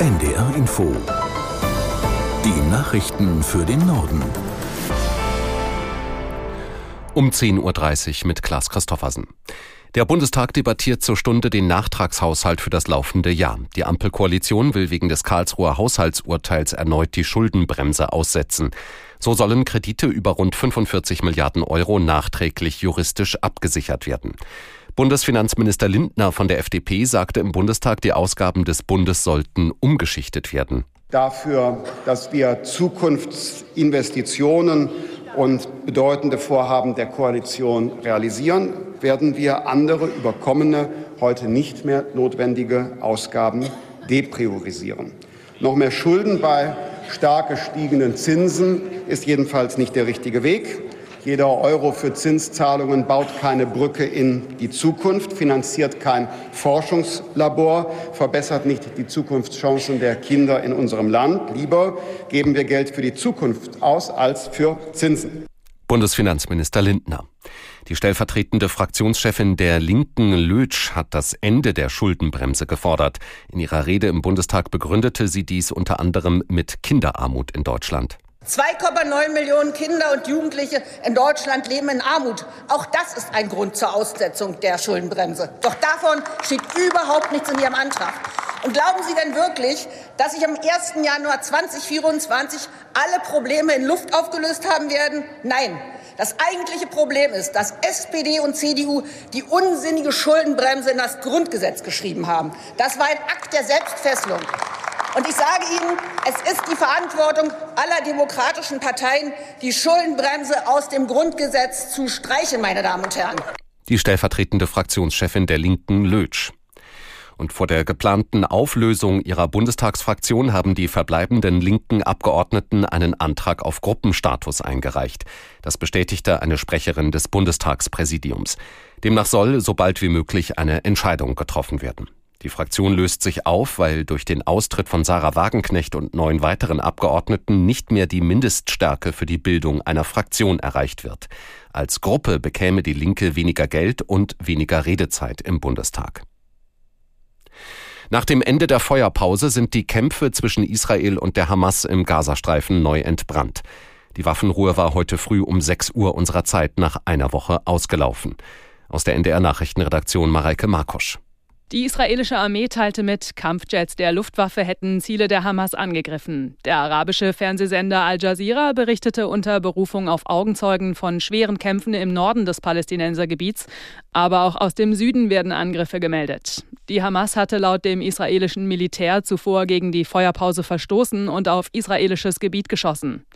NDR Info. Die Nachrichten für den Norden. Um 10.30 Uhr mit Klaas Christoffersen. Der Bundestag debattiert zur Stunde den Nachtragshaushalt für das laufende Jahr. Die Ampelkoalition will wegen des Karlsruher Haushaltsurteils erneut die Schuldenbremse aussetzen. So sollen Kredite über rund 45 Milliarden Euro nachträglich juristisch abgesichert werden. Bundesfinanzminister Lindner von der FDP sagte im Bundestag, die Ausgaben des Bundes sollten umgeschichtet werden. Dafür, dass wir Zukunftsinvestitionen und bedeutende Vorhaben der Koalition realisieren, werden wir andere überkommene, heute nicht mehr notwendige Ausgaben depriorisieren. Noch mehr Schulden bei stark gestiegenen Zinsen ist jedenfalls nicht der richtige Weg. Jeder Euro für Zinszahlungen baut keine Brücke in die Zukunft, finanziert kein Forschungslabor, verbessert nicht die Zukunftschancen der Kinder in unserem Land. Lieber geben wir Geld für die Zukunft aus als für Zinsen. Bundesfinanzminister Lindner. Die stellvertretende Fraktionschefin der Linken Lötsch hat das Ende der Schuldenbremse gefordert. In ihrer Rede im Bundestag begründete sie dies unter anderem mit Kinderarmut in Deutschland. 2,9 Millionen Kinder und Jugendliche in Deutschland leben in Armut. Auch das ist ein Grund zur Aussetzung der Schuldenbremse. Doch davon steht überhaupt nichts in Ihrem Antrag. Und glauben Sie denn wirklich, dass sich am 1. Januar 2024 alle Probleme in Luft aufgelöst haben werden? Nein. Das eigentliche Problem ist, dass SPD und CDU die unsinnige Schuldenbremse in das Grundgesetz geschrieben haben. Das war ein Akt der Selbstfesselung. Und ich sage Ihnen, es ist die Verantwortung aller demokratischen Parteien, die Schuldenbremse aus dem Grundgesetz zu streichen, meine Damen und Herren. Die stellvertretende Fraktionschefin der Linken Lötsch. Und vor der geplanten Auflösung ihrer Bundestagsfraktion haben die verbleibenden linken Abgeordneten einen Antrag auf Gruppenstatus eingereicht. Das bestätigte eine Sprecherin des Bundestagspräsidiums. Demnach soll so bald wie möglich eine Entscheidung getroffen werden. Die Fraktion löst sich auf, weil durch den Austritt von Sarah Wagenknecht und neun weiteren Abgeordneten nicht mehr die Mindeststärke für die Bildung einer Fraktion erreicht wird. Als Gruppe bekäme die Linke weniger Geld und weniger Redezeit im Bundestag. Nach dem Ende der Feuerpause sind die Kämpfe zwischen Israel und der Hamas im Gazastreifen neu entbrannt. Die Waffenruhe war heute früh um 6 Uhr unserer Zeit nach einer Woche ausgelaufen. Aus der NDR Nachrichtenredaktion Mareike Markosch. Die israelische Armee teilte mit, Kampfjets der Luftwaffe hätten Ziele der Hamas angegriffen. Der arabische Fernsehsender Al Jazeera berichtete unter Berufung auf Augenzeugen von schweren Kämpfen im Norden des Palästinensergebiets, aber auch aus dem Süden werden Angriffe gemeldet. Die Hamas hatte laut dem israelischen Militär zuvor gegen die Feuerpause verstoßen und auf israelisches Gebiet geschossen.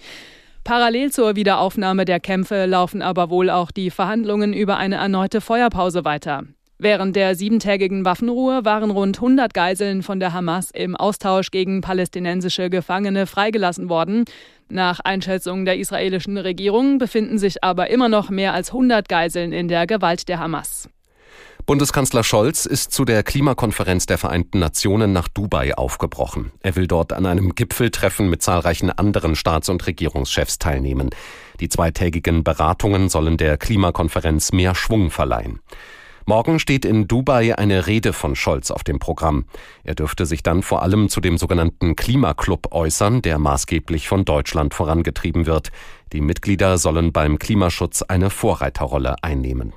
Parallel zur Wiederaufnahme der Kämpfe laufen aber wohl auch die Verhandlungen über eine erneute Feuerpause weiter. Während der siebentägigen Waffenruhe waren rund 100 Geiseln von der Hamas im Austausch gegen palästinensische Gefangene freigelassen worden. Nach Einschätzung der israelischen Regierung befinden sich aber immer noch mehr als 100 Geiseln in der Gewalt der Hamas. Bundeskanzler Scholz ist zu der Klimakonferenz der Vereinten Nationen nach Dubai aufgebrochen. Er will dort an einem Gipfeltreffen mit zahlreichen anderen Staats- und Regierungschefs teilnehmen. Die zweitägigen Beratungen sollen der Klimakonferenz mehr Schwung verleihen. Morgen steht in Dubai eine Rede von Scholz auf dem Programm. Er dürfte sich dann vor allem zu dem sogenannten Klimaclub äußern, der maßgeblich von Deutschland vorangetrieben wird. Die Mitglieder sollen beim Klimaschutz eine Vorreiterrolle einnehmen.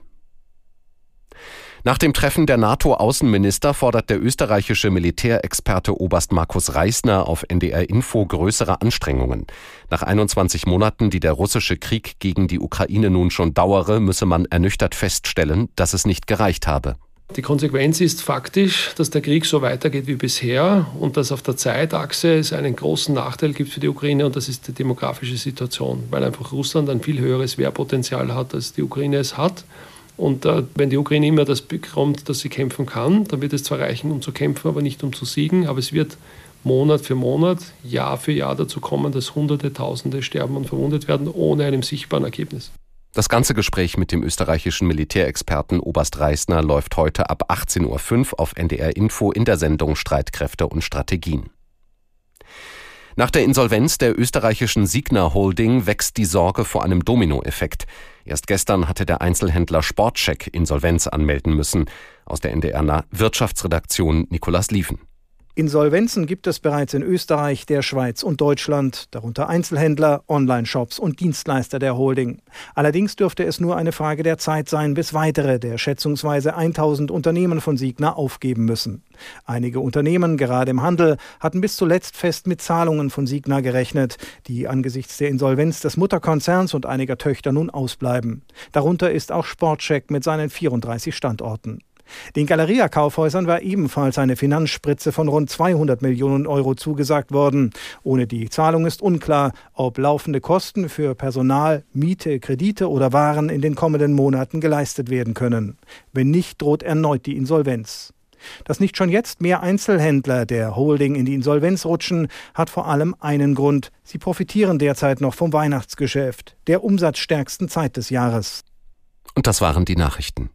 Nach dem Treffen der NATO-Außenminister fordert der österreichische Militärexperte Oberst Markus Reisner auf NDR Info größere Anstrengungen. Nach 21 Monaten, die der russische Krieg gegen die Ukraine nun schon dauere, müsse man ernüchtert feststellen, dass es nicht gereicht habe. Die Konsequenz ist faktisch, dass der Krieg so weitergeht wie bisher und dass auf der Zeitachse es einen großen Nachteil gibt für die Ukraine und das ist die demografische Situation, weil einfach Russland ein viel höheres Wehrpotenzial hat, als die Ukraine es hat. Und äh, wenn die Ukraine immer das bekommt, dass sie kämpfen kann, dann wird es zwar reichen, um zu kämpfen, aber nicht um zu siegen. Aber es wird Monat für Monat, Jahr für Jahr dazu kommen, dass Hunderte, Tausende sterben und verwundet werden, ohne einem sichtbaren Ergebnis. Das ganze Gespräch mit dem österreichischen Militärexperten Oberst Reisner läuft heute ab 18.05 Uhr auf NDR Info in der Sendung Streitkräfte und Strategien. Nach der Insolvenz der österreichischen Signa Holding wächst die Sorge vor einem Dominoeffekt. Erst gestern hatte der Einzelhändler Sportcheck Insolvenz anmelden müssen. Aus der NDR Wirtschaftsredaktion Nikolas Liefen. Insolvenzen gibt es bereits in Österreich, der Schweiz und Deutschland, darunter Einzelhändler, Online-Shops und Dienstleister der Holding. Allerdings dürfte es nur eine Frage der Zeit sein, bis weitere der schätzungsweise 1000 Unternehmen von Signa aufgeben müssen. Einige Unternehmen, gerade im Handel, hatten bis zuletzt fest mit Zahlungen von Signa gerechnet, die angesichts der Insolvenz des Mutterkonzerns und einiger Töchter nun ausbleiben. Darunter ist auch Sportcheck mit seinen 34 Standorten. Den Galeria-Kaufhäusern war ebenfalls eine Finanzspritze von rund 200 Millionen Euro zugesagt worden. Ohne die Zahlung ist unklar, ob laufende Kosten für Personal, Miete, Kredite oder Waren in den kommenden Monaten geleistet werden können. Wenn nicht, droht erneut die Insolvenz. Dass nicht schon jetzt mehr Einzelhändler der Holding in die Insolvenz rutschen, hat vor allem einen Grund. Sie profitieren derzeit noch vom Weihnachtsgeschäft, der umsatzstärksten Zeit des Jahres. Und das waren die Nachrichten.